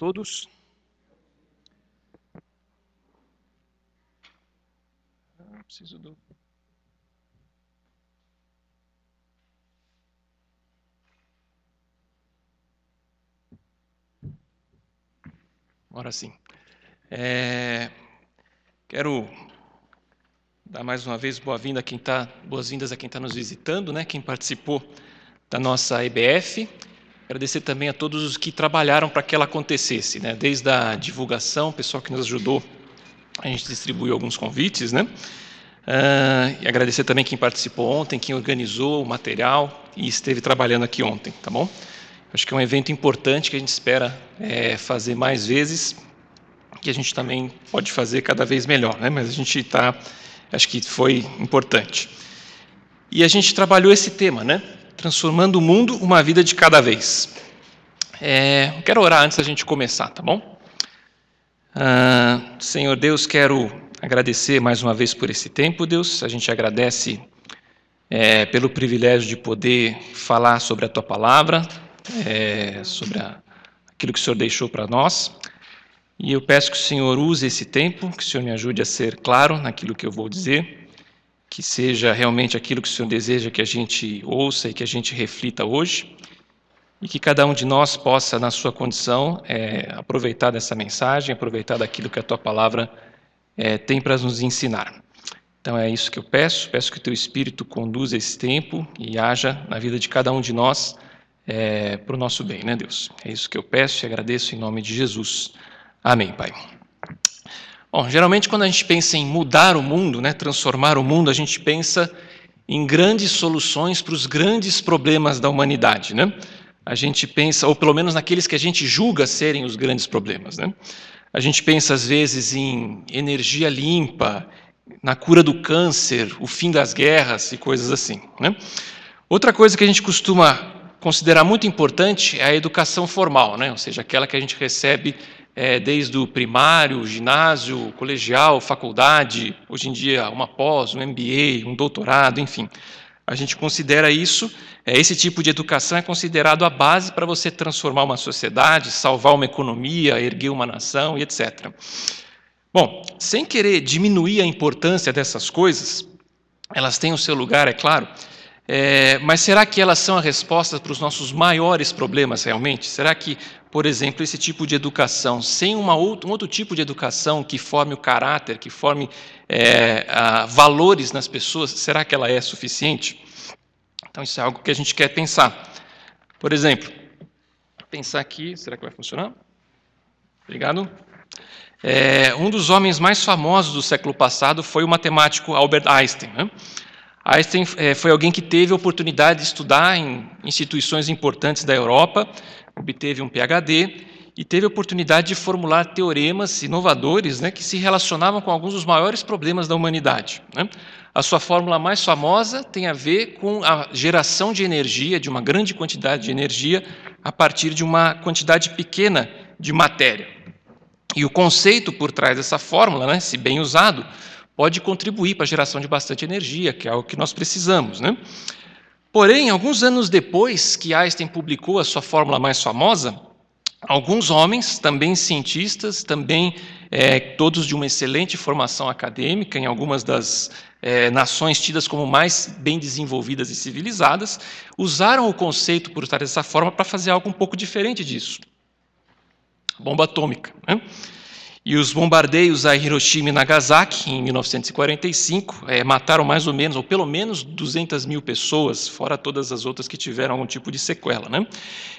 todos. Ah, preciso do. Agora sim. É... Quero dar mais uma vez boa-vinda a quem tá, boas-vindas a quem está nos visitando, né? Quem participou da nossa EBF. Agradecer também a todos os que trabalharam para que ela acontecesse, né? desde a divulgação, o pessoal que nos ajudou, a gente distribuiu alguns convites, né? Uh, e agradecer também quem participou ontem, quem organizou o material e esteve trabalhando aqui ontem, tá bom? Acho que é um evento importante que a gente espera é, fazer mais vezes, que a gente também pode fazer cada vez melhor, né? Mas a gente está, acho que foi importante. E a gente trabalhou esse tema, né? Transformando o mundo uma vida de cada vez. É, quero orar antes da gente começar, tá bom? Ah, Senhor Deus, quero agradecer mais uma vez por esse tempo, Deus. A gente agradece é, pelo privilégio de poder falar sobre a Tua palavra, é, sobre a, aquilo que o Senhor deixou para nós. E eu peço que o Senhor use esse tempo, que o Senhor me ajude a ser claro naquilo que eu vou dizer que seja realmente aquilo que o Senhor deseja que a gente ouça e que a gente reflita hoje, e que cada um de nós possa, na sua condição, é, aproveitar dessa mensagem, aproveitar daquilo que a tua palavra é, tem para nos ensinar. Então é isso que eu peço, peço que o teu Espírito conduza esse tempo e haja na vida de cada um de nós é, para o nosso bem, né, Deus? É isso que eu peço e agradeço em nome de Jesus. Amém, Pai. Bom, geralmente quando a gente pensa em mudar o mundo, né, transformar o mundo, a gente pensa em grandes soluções para os grandes problemas da humanidade, né? A gente pensa, ou pelo menos naqueles que a gente julga serem os grandes problemas, né? A gente pensa às vezes em energia limpa, na cura do câncer, o fim das guerras e coisas assim, né? Outra coisa que a gente costuma considerar muito importante é a educação formal, né? Ou seja, aquela que a gente recebe é, desde o primário, ginásio, colegial, faculdade, hoje em dia uma pós, um MBA, um doutorado, enfim. A gente considera isso, é, esse tipo de educação é considerado a base para você transformar uma sociedade, salvar uma economia, erguer uma nação e etc. Bom, sem querer diminuir a importância dessas coisas, elas têm o seu lugar, é claro, é, mas será que elas são a resposta para os nossos maiores problemas realmente? Será que, por exemplo, esse tipo de educação, sem uma um outro tipo de educação que forme o caráter, que forme é, a, valores nas pessoas, será que ela é suficiente? Então, isso é algo que a gente quer pensar. Por exemplo, pensar aqui, será que vai funcionar? Obrigado. É, um dos homens mais famosos do século passado foi o matemático Albert Einstein. Né? Einstein é, foi alguém que teve a oportunidade de estudar em instituições importantes da Europa, obteve um PhD e teve a oportunidade de formular teoremas inovadores né, que se relacionavam com alguns dos maiores problemas da humanidade. Né? A sua fórmula mais famosa tem a ver com a geração de energia, de uma grande quantidade de energia, a partir de uma quantidade pequena de matéria. E o conceito por trás dessa fórmula, né, se bem usado, pode contribuir para a geração de bastante energia, que é o que nós precisamos. Né? Porém, alguns anos depois que Einstein publicou a sua fórmula mais famosa, alguns homens, também cientistas, também é, todos de uma excelente formação acadêmica, em algumas das é, nações tidas como mais bem desenvolvidas e civilizadas, usaram o conceito por trás dessa forma para fazer algo um pouco diferente disso. Bomba atômica. Né? E os bombardeios a Hiroshima e Nagasaki, em 1945, é, mataram mais ou menos, ou pelo menos 200 mil pessoas, fora todas as outras que tiveram algum tipo de sequela. Né?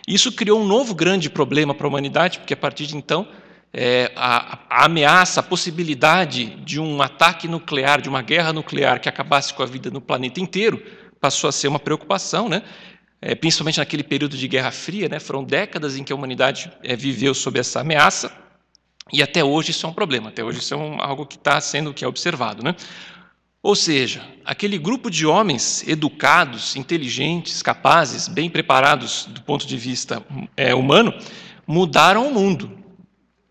Isso criou um novo grande problema para a humanidade, porque a partir de então, é, a, a, ameaça, a possibilidade de um ataque nuclear, de uma guerra nuclear que acabasse com a vida no planeta inteiro, passou a ser uma preocupação, né? É, principalmente naquele período de Guerra Fria, né? foram décadas em que a humanidade é, viveu sob essa ameaça. E até hoje isso é um problema, até hoje isso é um, algo que está sendo que é observado. Né? Ou seja, aquele grupo de homens educados, inteligentes, capazes, bem preparados do ponto de vista é, humano, mudaram o mundo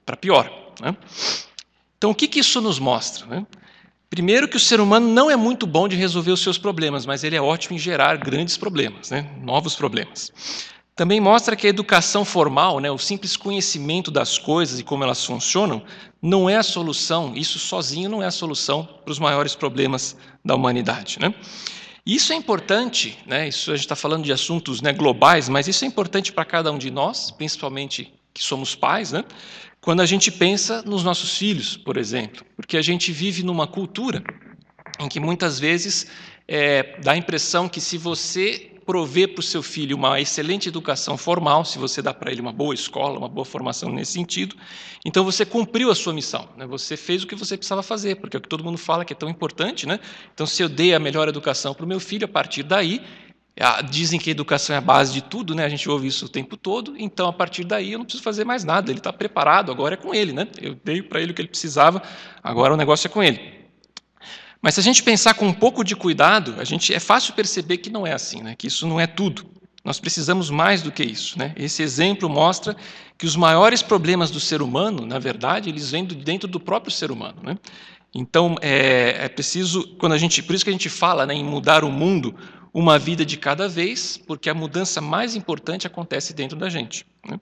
para pior. Né? Então, o que, que isso nos mostra? Né? Primeiro, que o ser humano não é muito bom de resolver os seus problemas, mas ele é ótimo em gerar grandes problemas, né? novos problemas. Também mostra que a educação formal, né, o simples conhecimento das coisas e como elas funcionam, não é a solução, isso sozinho não é a solução para os maiores problemas da humanidade. Né? Isso é importante, né, isso a gente está falando de assuntos né, globais, mas isso é importante para cada um de nós, principalmente que somos pais, né, quando a gente pensa nos nossos filhos, por exemplo, porque a gente vive numa cultura em que muitas vezes é, dá a impressão que se você prover para o seu filho uma excelente educação formal, se você dá para ele uma boa escola, uma boa formação nesse sentido, então você cumpriu a sua missão, né? você fez o que você precisava fazer, porque é o que todo mundo fala que é tão importante. Né? Então, se eu dei a melhor educação para o meu filho, a partir daí, dizem que a educação é a base de tudo, né? a gente ouve isso o tempo todo, então, a partir daí, eu não preciso fazer mais nada, ele está preparado, agora é com ele. Né? Eu dei para ele o que ele precisava, agora o negócio é com ele. Mas se a gente pensar com um pouco de cuidado, a gente é fácil perceber que não é assim, né? que isso não é tudo. Nós precisamos mais do que isso. Né? Esse exemplo mostra que os maiores problemas do ser humano, na verdade, eles vêm dentro do próprio ser humano. Né? Então, é, é, preciso, quando a gente, por isso que a gente fala né, em mudar o mundo, uma vida de cada vez, porque a mudança mais importante acontece dentro da gente. Né?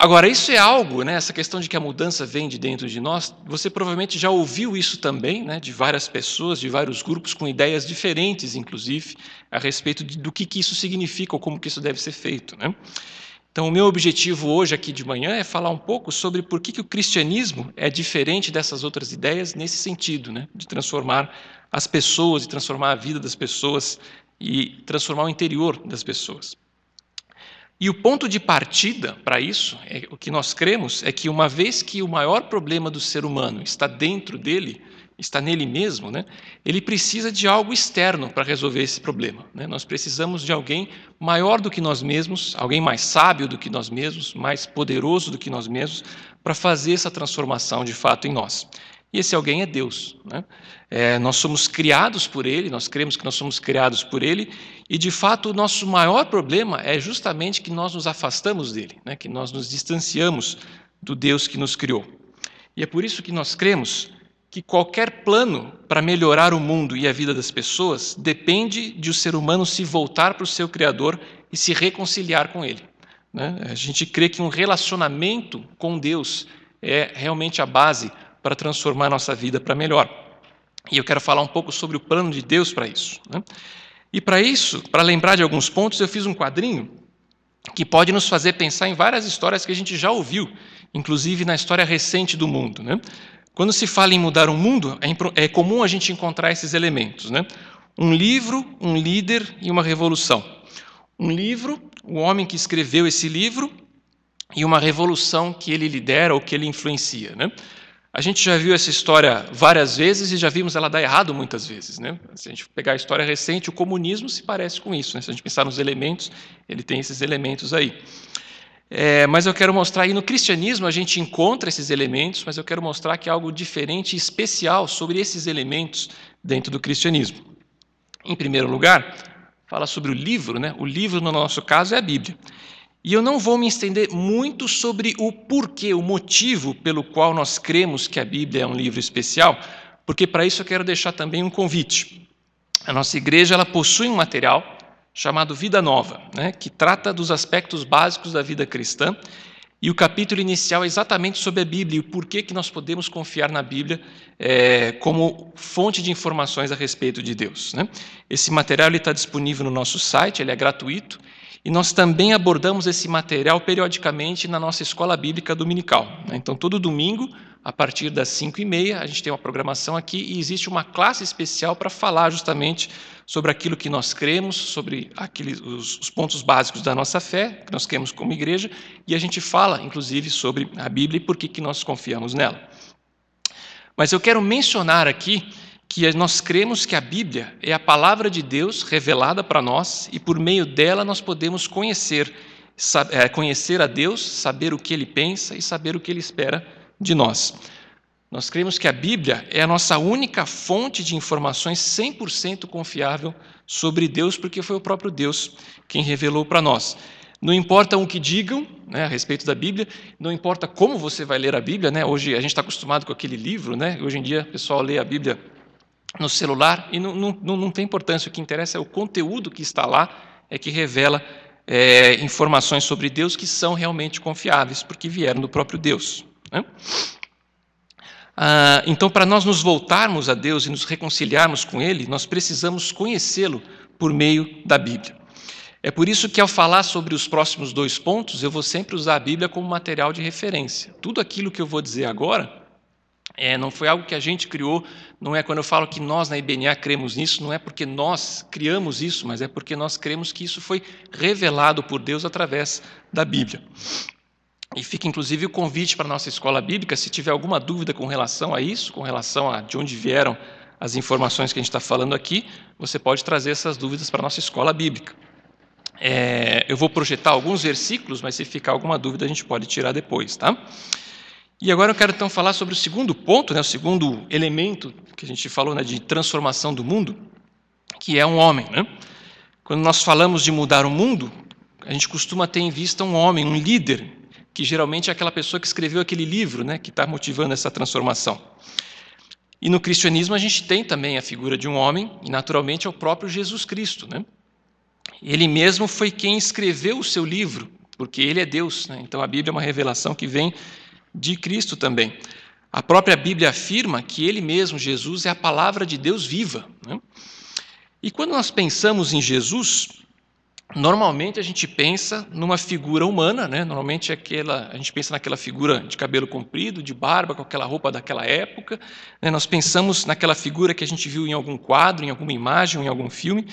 Agora, isso é algo, né, essa questão de que a mudança vem de dentro de nós, você provavelmente já ouviu isso também, né, de várias pessoas, de vários grupos, com ideias diferentes, inclusive, a respeito de, do que, que isso significa ou como que isso deve ser feito. Né? Então, o meu objetivo hoje aqui de manhã é falar um pouco sobre por que, que o cristianismo é diferente dessas outras ideias nesse sentido, né, de transformar as pessoas, de transformar a vida das pessoas e transformar o interior das pessoas. E o ponto de partida para isso, é, o que nós cremos, é que uma vez que o maior problema do ser humano está dentro dele, está nele mesmo, né, ele precisa de algo externo para resolver esse problema. Né? Nós precisamos de alguém maior do que nós mesmos, alguém mais sábio do que nós mesmos, mais poderoso do que nós mesmos, para fazer essa transformação de fato em nós. E esse alguém é Deus. Né? É, nós somos criados por Ele, nós cremos que nós somos criados por Ele, e de fato o nosso maior problema é justamente que nós nos afastamos dele, né? que nós nos distanciamos do Deus que nos criou. E é por isso que nós cremos que qualquer plano para melhorar o mundo e a vida das pessoas depende de o ser humano se voltar para o seu Criador e se reconciliar com Ele. Né? A gente crê que um relacionamento com Deus é realmente a base para transformar a nossa vida para melhor. E eu quero falar um pouco sobre o plano de Deus para isso. Né? E para isso, para lembrar de alguns pontos, eu fiz um quadrinho que pode nos fazer pensar em várias histórias que a gente já ouviu, inclusive na história recente do mundo. Né? Quando se fala em mudar o mundo, é, é comum a gente encontrar esses elementos. Né? Um livro, um líder e uma revolução. Um livro, o homem que escreveu esse livro, e uma revolução que ele lidera ou que ele influencia. Né? A gente já viu essa história várias vezes e já vimos ela dar errado muitas vezes. Né? Se a gente pegar a história recente, o comunismo se parece com isso. Né? Se a gente pensar nos elementos, ele tem esses elementos aí. É, mas eu quero mostrar aí no cristianismo a gente encontra esses elementos, mas eu quero mostrar que há algo diferente e especial sobre esses elementos dentro do cristianismo. Em primeiro lugar, fala sobre o livro, né? O livro no nosso caso é a Bíblia. E eu não vou me estender muito sobre o porquê, o motivo pelo qual nós cremos que a Bíblia é um livro especial, porque para isso eu quero deixar também um convite. A nossa igreja ela possui um material chamado Vida Nova, né, que trata dos aspectos básicos da vida cristã. E o capítulo inicial é exatamente sobre a Bíblia e o porquê que nós podemos confiar na Bíblia é, como fonte de informações a respeito de Deus. Né? Esse material está disponível no nosso site, ele é gratuito e nós também abordamos esse material periodicamente na nossa escola bíblica dominical. Né? Então, todo domingo, a partir das 5 e meia, a gente tem uma programação aqui e existe uma classe especial para falar justamente sobre aquilo que nós cremos, sobre aqueles, os, os pontos básicos da nossa fé, que nós cremos como igreja, e a gente fala, inclusive, sobre a Bíblia e por que, que nós confiamos nela. Mas eu quero mencionar aqui que nós cremos que a Bíblia é a palavra de Deus revelada para nós e por meio dela nós podemos conhecer, é, conhecer a Deus, saber o que ele pensa e saber o que ele espera de nós. Nós cremos que a Bíblia é a nossa única fonte de informações 100% confiável sobre Deus, porque foi o próprio Deus quem revelou para nós. Não importa o que digam né, a respeito da Bíblia, não importa como você vai ler a Bíblia. Né? Hoje a gente está acostumado com aquele livro, né? hoje em dia o pessoal lê a Bíblia no celular e não, não, não tem importância, o que interessa é o conteúdo que está lá, é que revela é, informações sobre Deus que são realmente confiáveis, porque vieram do próprio Deus. Né? Ah, então, para nós nos voltarmos a Deus e nos reconciliarmos com Ele, nós precisamos conhecê-lo por meio da Bíblia. É por isso que, ao falar sobre os próximos dois pontos, eu vou sempre usar a Bíblia como material de referência. Tudo aquilo que eu vou dizer agora é, não foi algo que a gente criou, não é quando eu falo que nós na IBNA cremos nisso, não é porque nós criamos isso, mas é porque nós cremos que isso foi revelado por Deus através da Bíblia. E fica inclusive o convite para a nossa escola bíblica, se tiver alguma dúvida com relação a isso, com relação a de onde vieram as informações que a gente está falando aqui, você pode trazer essas dúvidas para a nossa escola bíblica. É, eu vou projetar alguns versículos, mas se ficar alguma dúvida a gente pode tirar depois, tá? E agora eu quero então falar sobre o segundo ponto, né, o segundo elemento que a gente falou né, de transformação do mundo, que é um homem. Né? Quando nós falamos de mudar o mundo, a gente costuma ter em vista um homem, um líder, que geralmente é aquela pessoa que escreveu aquele livro, né, que está motivando essa transformação. E no cristianismo a gente tem também a figura de um homem, e naturalmente é o próprio Jesus Cristo. Né? Ele mesmo foi quem escreveu o seu livro, porque ele é Deus. Né? Então a Bíblia é uma revelação que vem de Cristo também. A própria Bíblia afirma que Ele mesmo, Jesus, é a palavra de Deus viva. Né? E quando nós pensamos em Jesus, normalmente a gente pensa numa figura humana, né? normalmente aquela, a gente pensa naquela figura de cabelo comprido, de barba, com aquela roupa daquela época. Né? Nós pensamos naquela figura que a gente viu em algum quadro, em alguma imagem, em algum filme,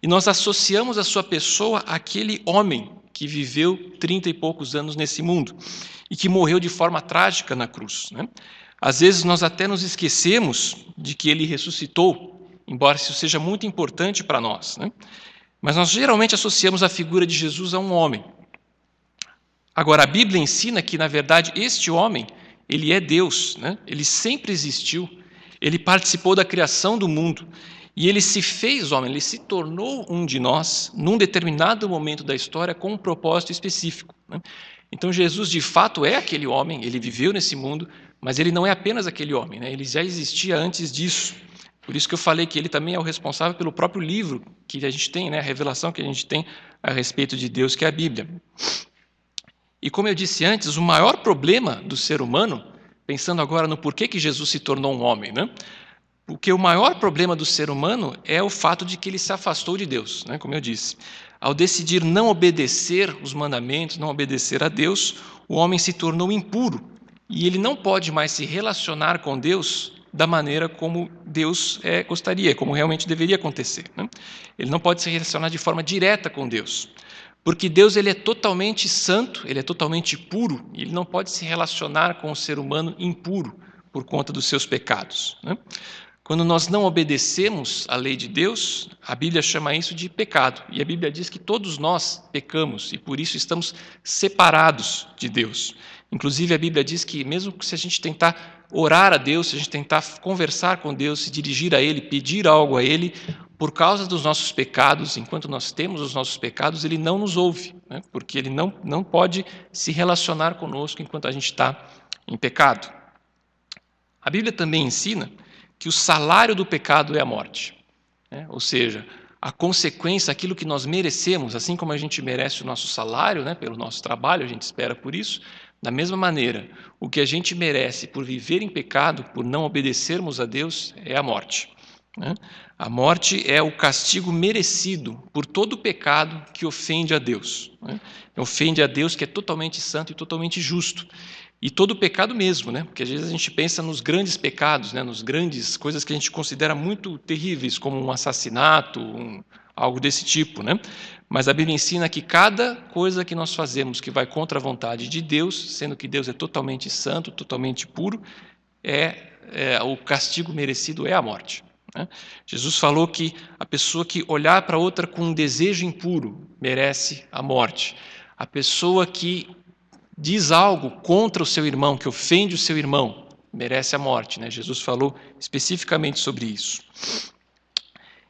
e nós associamos a sua pessoa àquele homem que viveu trinta e poucos anos nesse mundo e que morreu de forma trágica na cruz. Né? Às vezes nós até nos esquecemos de que ele ressuscitou, embora isso seja muito importante para nós. Né? Mas nós geralmente associamos a figura de Jesus a um homem. Agora, a Bíblia ensina que, na verdade, este homem, ele é Deus, né? ele sempre existiu, ele participou da criação do mundo, e ele se fez homem, ele se tornou um de nós num determinado momento da história com um propósito específico. Né? Então Jesus de fato é aquele homem, ele viveu nesse mundo, mas ele não é apenas aquele homem, né? ele já existia antes disso. Por isso que eu falei que ele também é o responsável pelo próprio livro que a gente tem, né? a revelação que a gente tem a respeito de Deus, que é a Bíblia. E como eu disse antes, o maior problema do ser humano, pensando agora no porquê que Jesus se tornou um homem, né? Porque o maior problema do ser humano é o fato de que ele se afastou de Deus, né? como eu disse. Ao decidir não obedecer os mandamentos, não obedecer a Deus, o homem se tornou impuro e ele não pode mais se relacionar com Deus da maneira como Deus é, gostaria, como realmente deveria acontecer. Né? Ele não pode se relacionar de forma direta com Deus, porque Deus ele é totalmente santo, ele é totalmente puro e ele não pode se relacionar com o ser humano impuro por conta dos seus pecados. Né? Quando nós não obedecemos à lei de Deus, a Bíblia chama isso de pecado. E a Bíblia diz que todos nós pecamos e por isso estamos separados de Deus. Inclusive, a Bíblia diz que, mesmo se a gente tentar orar a Deus, se a gente tentar conversar com Deus, se dirigir a Ele, pedir algo a Ele, por causa dos nossos pecados, enquanto nós temos os nossos pecados, Ele não nos ouve, né? porque Ele não, não pode se relacionar conosco enquanto a gente está em pecado. A Bíblia também ensina que o salário do pecado é a morte. Né? Ou seja, a consequência, aquilo que nós merecemos, assim como a gente merece o nosso salário, né, pelo nosso trabalho, a gente espera por isso, da mesma maneira, o que a gente merece por viver em pecado, por não obedecermos a Deus, é a morte. Né? A morte é o castigo merecido por todo pecado que ofende a Deus. Né? Ofende a Deus que é totalmente santo e totalmente justo. E todo pecado mesmo, né? Porque às vezes a gente pensa nos grandes pecados, né? Nos grandes coisas que a gente considera muito terríveis, como um assassinato, um, algo desse tipo, né? Mas a Bíblia ensina que cada coisa que nós fazemos que vai contra a vontade de Deus, sendo que Deus é totalmente santo, totalmente puro, é, é o castigo merecido é a morte. Né? Jesus falou que a pessoa que olhar para outra com um desejo impuro merece a morte. A pessoa que diz algo contra o seu irmão, que ofende o seu irmão, merece a morte. Né? Jesus falou especificamente sobre isso.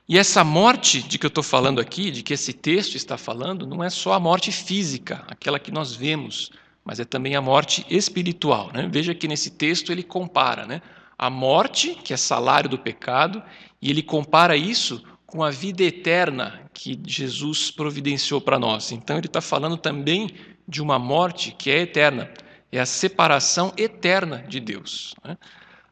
E essa morte de que eu estou falando aqui, de que esse texto está falando, não é só a morte física, aquela que nós vemos, mas é também a morte espiritual. Né? Veja que nesse texto ele compara né? a morte, que é salário do pecado, e ele compara isso com a vida eterna que Jesus providenciou para nós. Então, ele está falando também de uma morte que é eterna, é a separação eterna de Deus. Né?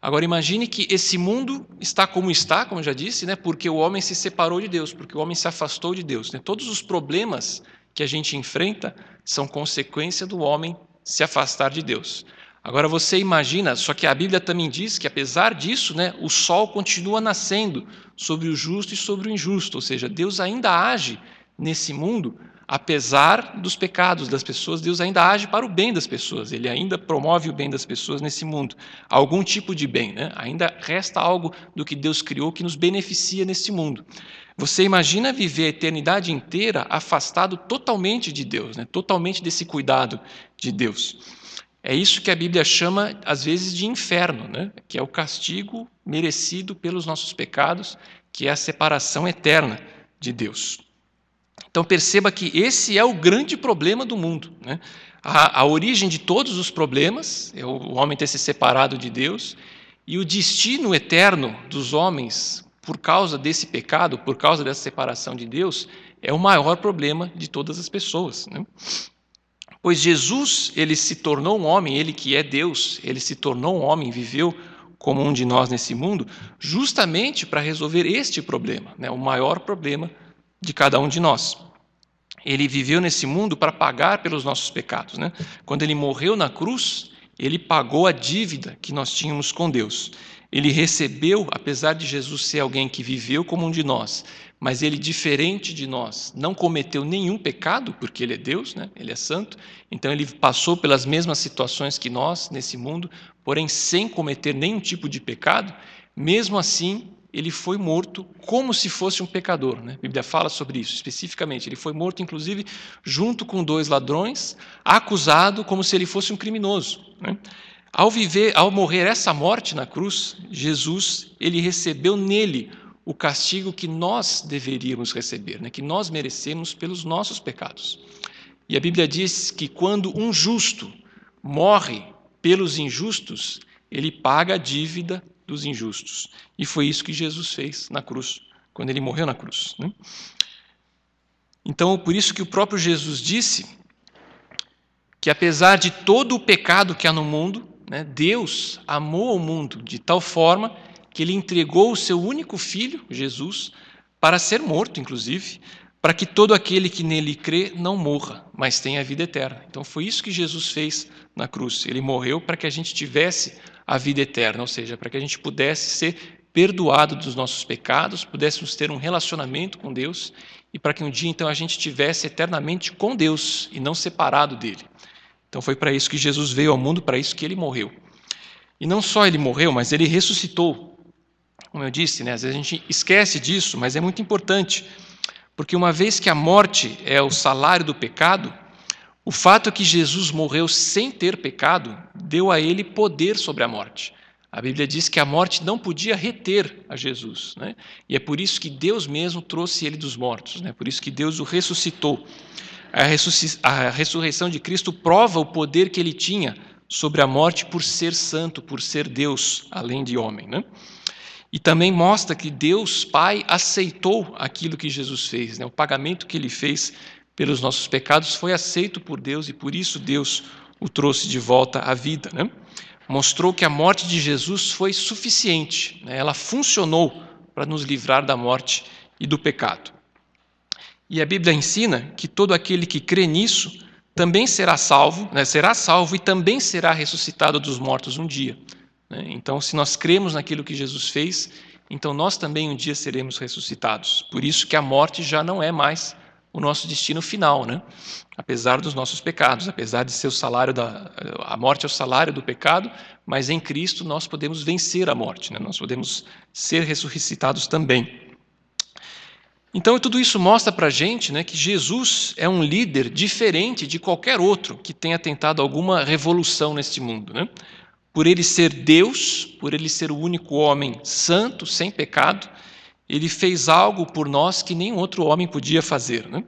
Agora, imagine que esse mundo está como está, como já disse, né? porque o homem se separou de Deus, porque o homem se afastou de Deus. Né? Todos os problemas que a gente enfrenta são consequência do homem se afastar de Deus. Agora você imagina, só que a Bíblia também diz que apesar disso, né, o sol continua nascendo sobre o justo e sobre o injusto, ou seja, Deus ainda age nesse mundo apesar dos pecados das pessoas, Deus ainda age para o bem das pessoas, Ele ainda promove o bem das pessoas nesse mundo. Algum tipo de bem, né? ainda resta algo do que Deus criou que nos beneficia nesse mundo. Você imagina viver a eternidade inteira afastado totalmente de Deus, né? totalmente desse cuidado de Deus. É isso que a Bíblia chama, às vezes, de inferno, né? que é o castigo merecido pelos nossos pecados, que é a separação eterna de Deus. Então perceba que esse é o grande problema do mundo. Né? A, a, origem de todos os problemas é o homem ter se separado de Deus, e o destino eterno dos homens, por causa desse pecado, por causa dessa separação de Deus, é o maior problema de todas as pessoas. Né? Pois Jesus, ele se tornou um homem, ele que é Deus, ele se tornou um homem, viveu como um de nós nesse mundo, justamente para resolver este problema, né? o maior problema de cada um de nós. Ele viveu nesse mundo para pagar pelos nossos pecados. Né? Quando ele morreu na cruz, ele pagou a dívida que nós tínhamos com Deus. Ele recebeu, apesar de Jesus ser alguém que viveu como um de nós, mas ele, diferente de nós, não cometeu nenhum pecado, porque ele é Deus, né? ele é santo, então ele passou pelas mesmas situações que nós nesse mundo, porém sem cometer nenhum tipo de pecado, mesmo assim, ele foi morto como se fosse um pecador. Né? A Bíblia fala sobre isso especificamente. Ele foi morto, inclusive, junto com dois ladrões, acusado como se ele fosse um criminoso. Né? Ao viver, ao morrer essa morte na cruz, Jesus ele recebeu nele o castigo que nós deveríamos receber, né? que nós merecemos pelos nossos pecados. E a Bíblia diz que quando um justo morre pelos injustos, ele paga a dívida dos injustos. E foi isso que Jesus fez na cruz, quando ele morreu na cruz. Né? Então, por isso que o próprio Jesus disse que, apesar de todo o pecado que há no mundo, né, Deus amou o mundo de tal forma que ele entregou o seu único filho, Jesus, para ser morto, inclusive, para que todo aquele que nele crê não morra, mas tenha a vida eterna. Então foi isso que Jesus fez na cruz. Ele morreu para que a gente tivesse a vida eterna, ou seja, para que a gente pudesse ser perdoado dos nossos pecados, pudéssemos ter um relacionamento com Deus e para que um dia então a gente estivesse eternamente com Deus e não separado dele. Então foi para isso que Jesus veio ao mundo, para isso que ele morreu. E não só ele morreu, mas ele ressuscitou. Como eu disse, né, às vezes a gente esquece disso, mas é muito importante, porque uma vez que a morte é o salário do pecado, o fato é que Jesus morreu sem ter pecado deu a ele poder sobre a morte. A Bíblia diz que a morte não podia reter a Jesus, né? e é por isso que Deus mesmo trouxe ele dos mortos, né? por isso que Deus o ressuscitou. A, a ressurreição de Cristo prova o poder que ele tinha sobre a morte por ser santo, por ser Deus, além de homem. Né? E também mostra que Deus Pai aceitou aquilo que Jesus fez, né? o pagamento que ele fez pelos nossos pecados foi aceito por Deus e por isso Deus o trouxe de volta à vida. Né? Mostrou que a morte de Jesus foi suficiente, né? ela funcionou para nos livrar da morte e do pecado. E a Bíblia ensina que todo aquele que crê nisso também será salvo, né? será salvo e também será ressuscitado dos mortos um dia. Né? Então, se nós cremos naquilo que Jesus fez, então nós também um dia seremos ressuscitados. Por isso que a morte já não é mais o nosso destino final, né? Apesar dos nossos pecados, apesar de ser o salário da a morte é o salário do pecado, mas em Cristo nós podemos vencer a morte, né? Nós podemos ser ressuscitados também. Então tudo isso mostra para a gente, né, que Jesus é um líder diferente de qualquer outro que tenha tentado alguma revolução neste mundo, né? Por ele ser Deus, por ele ser o único homem santo, sem pecado, ele fez algo por nós que nenhum outro homem podia fazer. Né?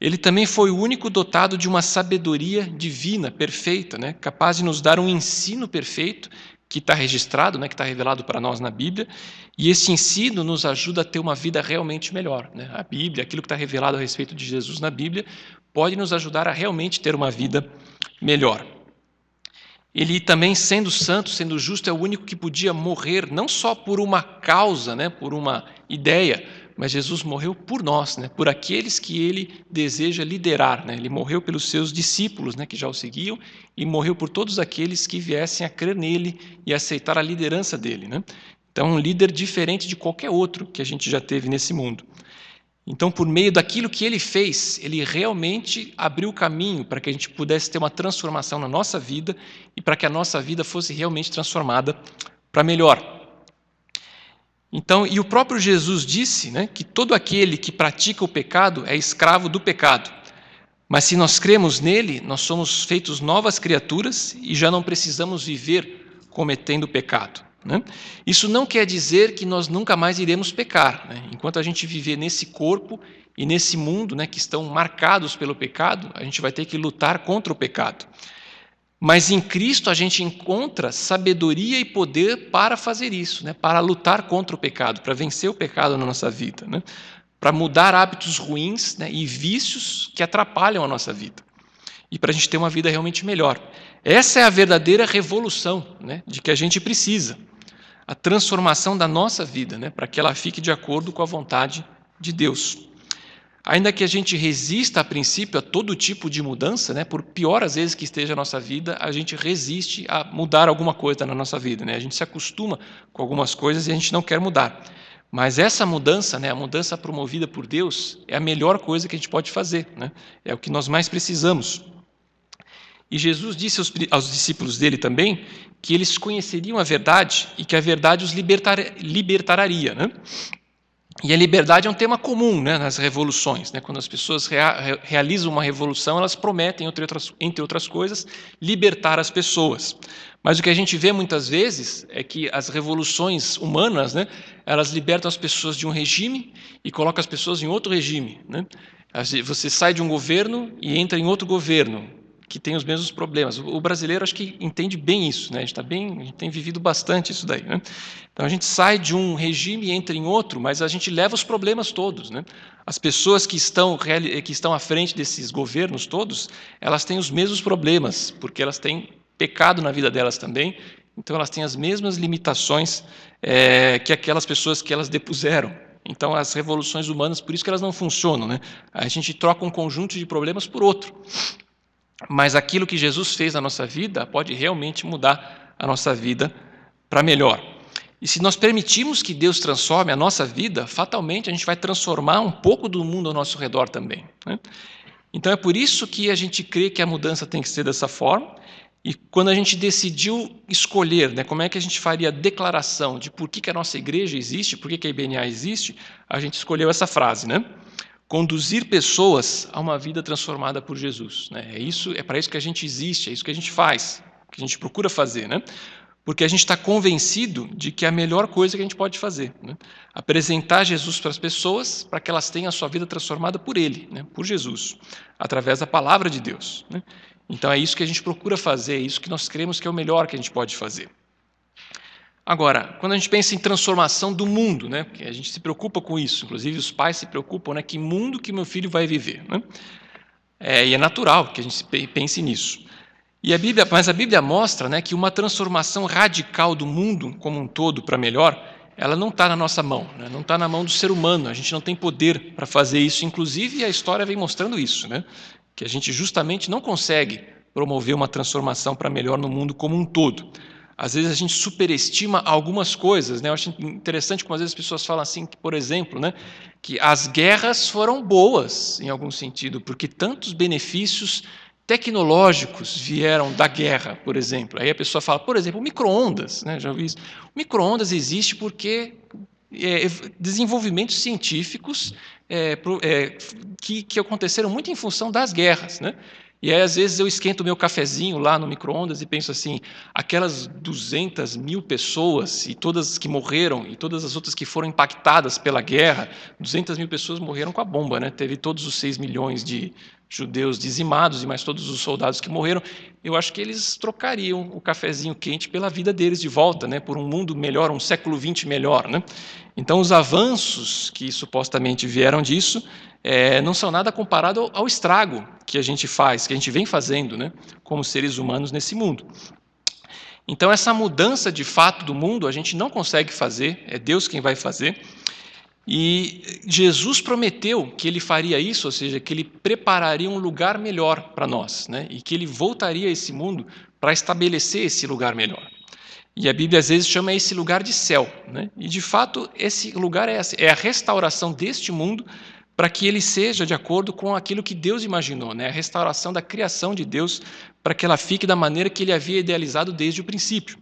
Ele também foi o único dotado de uma sabedoria divina, perfeita, né? capaz de nos dar um ensino perfeito que está registrado, né, que está revelado para nós na Bíblia, e esse ensino nos ajuda a ter uma vida realmente melhor. Né? A Bíblia, aquilo que está revelado a respeito de Jesus na Bíblia, pode nos ajudar a realmente ter uma vida melhor. Ele também, sendo santo, sendo justo, é o único que podia morrer não só por uma causa, né, por uma ideia, mas Jesus morreu por nós, né, por aqueles que ele deseja liderar. Né? Ele morreu pelos seus discípulos, né, que já o seguiam, e morreu por todos aqueles que viessem a crer nele e aceitar a liderança dele. Né? Então, um líder diferente de qualquer outro que a gente já teve nesse mundo. Então, por meio daquilo que ele fez, ele realmente abriu o caminho para que a gente pudesse ter uma transformação na nossa vida e para que a nossa vida fosse realmente transformada para melhor. Então, e o próprio Jesus disse né, que todo aquele que pratica o pecado é escravo do pecado. Mas se nós cremos nele, nós somos feitos novas criaturas e já não precisamos viver cometendo pecado. Né? Isso não quer dizer que nós nunca mais iremos pecar. Né? Enquanto a gente viver nesse corpo e nesse mundo né, que estão marcados pelo pecado, a gente vai ter que lutar contra o pecado. Mas em Cristo a gente encontra sabedoria e poder para fazer isso, né? para lutar contra o pecado, para vencer o pecado na nossa vida, né? para mudar hábitos ruins né? e vícios que atrapalham a nossa vida e para a gente ter uma vida realmente melhor. Essa é a verdadeira revolução de que a gente precisa a transformação da nossa vida, né, para que ela fique de acordo com a vontade de Deus. Ainda que a gente resista a princípio a todo tipo de mudança, né, por pior às vezes que esteja a nossa vida, a gente resiste a mudar alguma coisa na nossa vida. Né? A gente se acostuma com algumas coisas e a gente não quer mudar. Mas essa mudança, né, a mudança promovida por Deus, é a melhor coisa que a gente pode fazer. Né? É o que nós mais precisamos. E Jesus disse aos, aos, discípulos dele também que eles conheceriam a verdade e que a verdade os libertar, libertaria. Né? E a liberdade é um tema comum né, nas revoluções. Né? Quando as pessoas rea, realizam uma revolução, elas prometem, entre outras, entre outras coisas, libertar as pessoas. Mas o que a gente vê muitas vezes é que as revoluções humanas, né, elas libertam as pessoas de um regime e colocam as pessoas em outro regime. Né? Você sai de um governo e entra em outro governo que tem os mesmos problemas. O brasileiro acho que entende bem isso, né? A gente está bem, a gente tem vivido bastante isso daí, né? Então a gente sai de um regime e entra em outro, mas a gente leva os problemas todos, né? As pessoas que estão que estão à frente desses governos todos, elas têm os mesmos problemas, porque elas têm pecado na vida delas também. Então elas têm as mesmas limitações é, que aquelas pessoas que elas depuseram. Então as revoluções humanas, por isso que elas não funcionam, né? A gente troca um conjunto de problemas por outro. Mas aquilo que Jesus fez na nossa vida pode realmente mudar a nossa vida para melhor. E se nós permitirmos que Deus transforme a nossa vida, fatalmente a gente vai transformar um pouco do mundo ao nosso redor também. Né? Então é por isso que a gente crê que a mudança tem que ser dessa forma. E quando a gente decidiu escolher né, como é que a gente faria a declaração de por que, que a nossa igreja existe, por que, que a IBNA existe, a gente escolheu essa frase, né? Conduzir pessoas a uma vida transformada por Jesus. Né? É isso, é para isso que a gente existe, é isso que a gente faz, que a gente procura fazer, né? Porque a gente está convencido de que é a melhor coisa que a gente pode fazer, né? apresentar Jesus para as pessoas, para que elas tenham a sua vida transformada por Ele, né? por Jesus, através da palavra de Deus. Né? Então é isso que a gente procura fazer, é isso que nós cremos que é o melhor que a gente pode fazer. Agora, quando a gente pensa em transformação do mundo, né, porque a gente se preocupa com isso, inclusive os pais se preocupam, né, que mundo que meu filho vai viver, né? É, e é natural que a gente pense nisso. E a Bíblia, mas a Bíblia mostra, né, que uma transformação radical do mundo como um todo para melhor, ela não está na nossa mão, né, não está na mão do ser humano. A gente não tem poder para fazer isso. Inclusive a história vem mostrando isso, né, que a gente justamente não consegue promover uma transformação para melhor no mundo como um todo às vezes a gente superestima algumas coisas. Né? Eu acho interessante como às vezes as pessoas falam assim, que, por exemplo, né, que as guerras foram boas em algum sentido, porque tantos benefícios tecnológicos vieram da guerra, por exemplo. Aí a pessoa fala, por exemplo, micro-ondas, né? já ouvi isso. O micro-ondas existe porque é, desenvolvimentos científicos é, é, que, que aconteceram muito em função das guerras. Né? E aí, às vezes, eu esquento o meu cafezinho lá no micro-ondas e penso assim: aquelas 200 mil pessoas, e todas que morreram, e todas as outras que foram impactadas pela guerra, 200 mil pessoas morreram com a bomba, né? Teve todos os 6 milhões de judeus dizimados e mais todos os soldados que morreram, eu acho que eles trocariam o cafezinho quente pela vida deles de volta, né, por um mundo melhor, um século XX melhor. Né? Então, os avanços que supostamente vieram disso é, não são nada comparado ao, ao, estrago que a gente faz, que a gente vem fazendo, né, como seres humanos nesse mundo. Então, essa mudança de fato do mundo a gente não consegue fazer, é Deus quem vai fazer. E Jesus prometeu que ele faria isso, ou seja, que ele prepararia um lugar melhor para nós, né? e que ele voltaria a esse mundo para estabelecer esse lugar melhor. E a Bíblia às vezes chama esse lugar de céu. Né? E de fato, esse lugar é, é a restauração deste mundo para que ele seja de acordo com aquilo que Deus imaginou, né? a restauração da criação de Deus, para que ela fique da maneira que ele havia idealizado desde o princípio.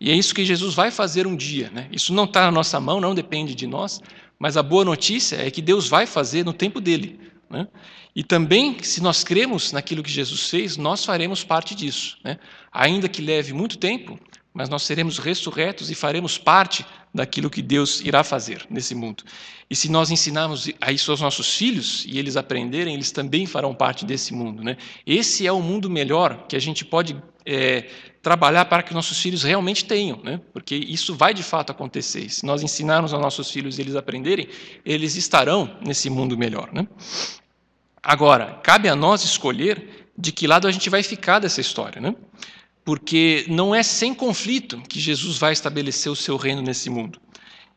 E é isso que Jesus vai fazer um dia. Né? Isso não está na nossa mão, não depende de nós, mas a boa notícia é que Deus vai fazer no tempo dele. Né? E também, se nós cremos naquilo que Jesus fez, nós faremos parte disso. Né? Ainda que leve muito tempo, mas nós seremos ressurretos e faremos parte daquilo que Deus irá fazer nesse mundo. E se nós ensinarmos isso aos nossos filhos e eles aprenderem, eles também farão parte desse mundo. Né? Esse é o mundo melhor que a gente pode é, trabalhar para que nossos filhos realmente tenham, né? porque isso vai de fato acontecer. Se nós ensinarmos aos nossos filhos e eles aprenderem, eles estarão nesse mundo melhor. Né? Agora, cabe a nós escolher de que lado a gente vai ficar dessa história. Né? Porque não é sem conflito que Jesus vai estabelecer o seu reino nesse mundo.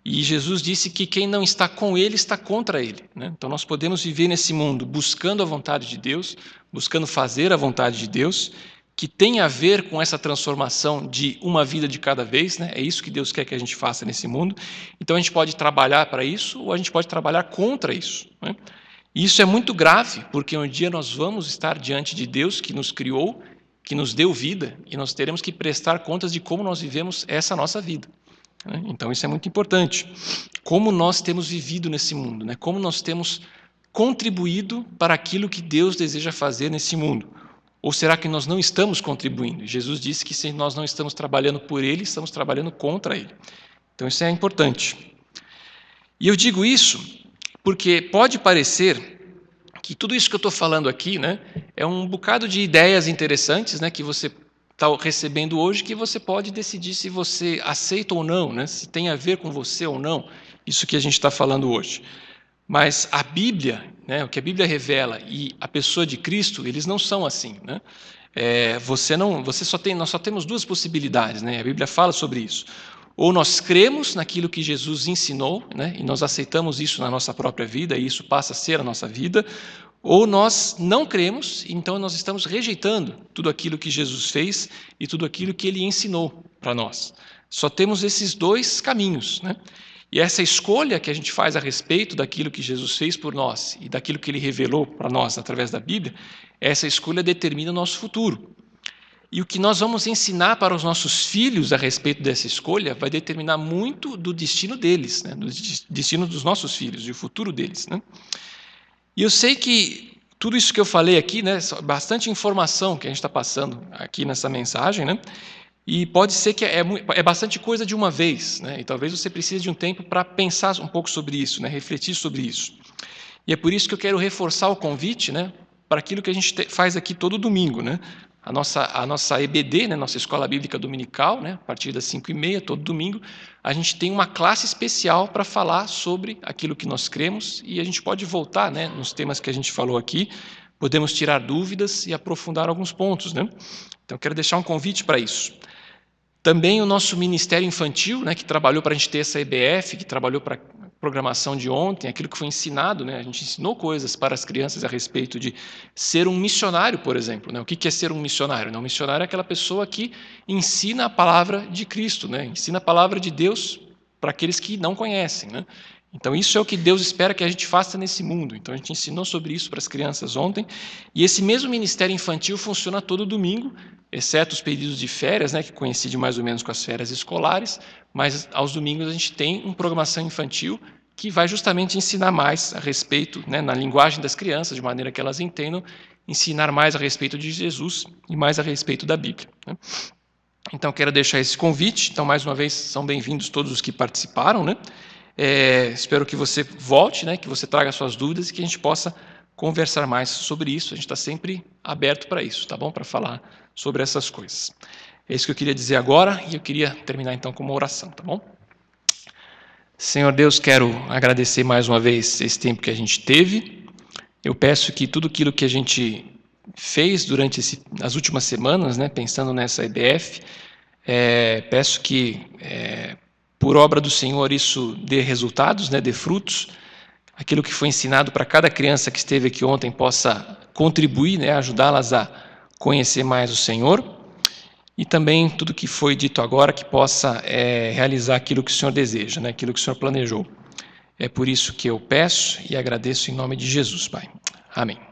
E Jesus disse que quem não está com ele está contra ele. Né? Então nós podemos viver nesse mundo buscando a vontade de Deus, buscando fazer a vontade de Deus, que tem a ver com essa transformação de uma vida de cada vez, né? é isso que Deus quer que a gente faça nesse mundo. Então a gente pode trabalhar para isso ou a gente pode trabalhar contra isso. Né? E isso é muito grave, porque um dia nós vamos estar diante de Deus que nos criou, que nos deu vida, e nós teremos que prestar contas de como nós vivemos essa nossa vida. Né? Então isso é muito importante. Como nós temos vivido nesse mundo, né? como nós temos contribuído para aquilo que Deus deseja fazer nesse mundo ou será que nós não estamos contribuindo? Jesus disse que se nós não estamos trabalhando por Ele, estamos trabalhando contra Ele. Então isso é importante. E eu digo isso porque pode parecer que tudo isso que eu estou falando aqui né, é um bocado de ideias interessantes né, que você está recebendo hoje que você pode decidir se você aceita ou não, né, se tem a ver com você ou não, isso que a gente está falando hoje. Mas a Bíblia, né, o que a Bíblia revela e a pessoa de Cristo, eles não são assim. Né? É, você não, você só tem, nós só temos duas possibilidades. Né? A Bíblia fala sobre isso. Ou nós cremos naquilo que Jesus ensinou, né, e nós aceitamos isso na nossa própria vida, e isso passa a ser a nossa vida, ou nós não cremos, então nós estamos rejeitando tudo aquilo que Jesus fez e tudo aquilo que ele ensinou para nós. Só temos esses dois caminhos. Né? E essa escolha que a gente faz a respeito daquilo que Jesus fez por nós e daquilo que ele revelou para nós através da Bíblia, essa escolha determina o nosso futuro. E o que nós vamos ensinar para os nossos filhos a respeito dessa escolha vai determinar muito do destino deles, né? do destino dos nossos filhos, do futuro deles. Né? E eu sei que tudo isso que eu falei aqui, né, bastante informação que a gente está passando aqui nessa mensagem, né, e pode ser que é, é bastante coisa de uma vez, né? e talvez você precise de um tempo para pensar um pouco sobre isso, né? refletir sobre isso. E é por isso que eu quero reforçar o convite né? para aquilo que a gente faz aqui todo domingo. Né? A, nossa, a nossa EBD, né? nossa Escola Bíblica Dominical, né? a partir das 5 e meia, todo domingo, a gente tem uma classe especial para falar sobre aquilo que nós cremos e a gente pode voltar né? nos temas que a gente falou aqui, podemos tirar dúvidas e aprofundar alguns pontos. Né? Então, quero deixar um convite para isso. Também o nosso Ministério Infantil, né, que trabalhou para a gente ter essa EBF, que trabalhou para a programação de ontem, aquilo que foi ensinado, né, a gente ensinou coisas para as crianças a respeito de ser um missionário, por exemplo. Né? O que é ser um missionário? Não, um missionário é aquela pessoa que ensina a palavra de Cristo, né? ensina a palavra de Deus para aqueles que não conhecem. Né? Então, isso é o que Deus espera que a gente faça nesse mundo. Então, a gente ensinou sobre isso para as crianças ontem. E esse mesmo ministério infantil funciona todo domingo, exceto os períodos de férias, né, que coincide mais ou menos com as férias escolares, mas aos domingos a gente tem uma programação infantil que vai justamente ensinar mais a respeito, né, na linguagem das crianças, de maneira que elas entendam, ensinar mais a respeito de Jesus e mais a respeito da Bíblia. Né? Então, quero deixar esse convite. Então, mais uma vez, são bem-vindos todos os que participaram. Né? É, espero que você volte, né, que você traga suas dúvidas e que a gente possa conversar mais sobre isso. A gente está sempre aberto para isso, tá bom? Para falar sobre essas coisas. É isso que eu queria dizer agora e eu queria terminar então com uma oração, tá bom? Senhor Deus, quero agradecer mais uma vez esse tempo que a gente teve. Eu peço que tudo aquilo que a gente fez durante esse, as últimas semanas, né, pensando nessa EBF, é, peço que, é, por obra do Senhor, isso dê resultados, né, dê frutos. Aquilo que foi ensinado para cada criança que esteve aqui ontem possa contribuir, né, ajudá-las a conhecer mais o Senhor. E também tudo que foi dito agora que possa é, realizar aquilo que o Senhor deseja, né, aquilo que o Senhor planejou. É por isso que eu peço e agradeço em nome de Jesus, Pai. Amém.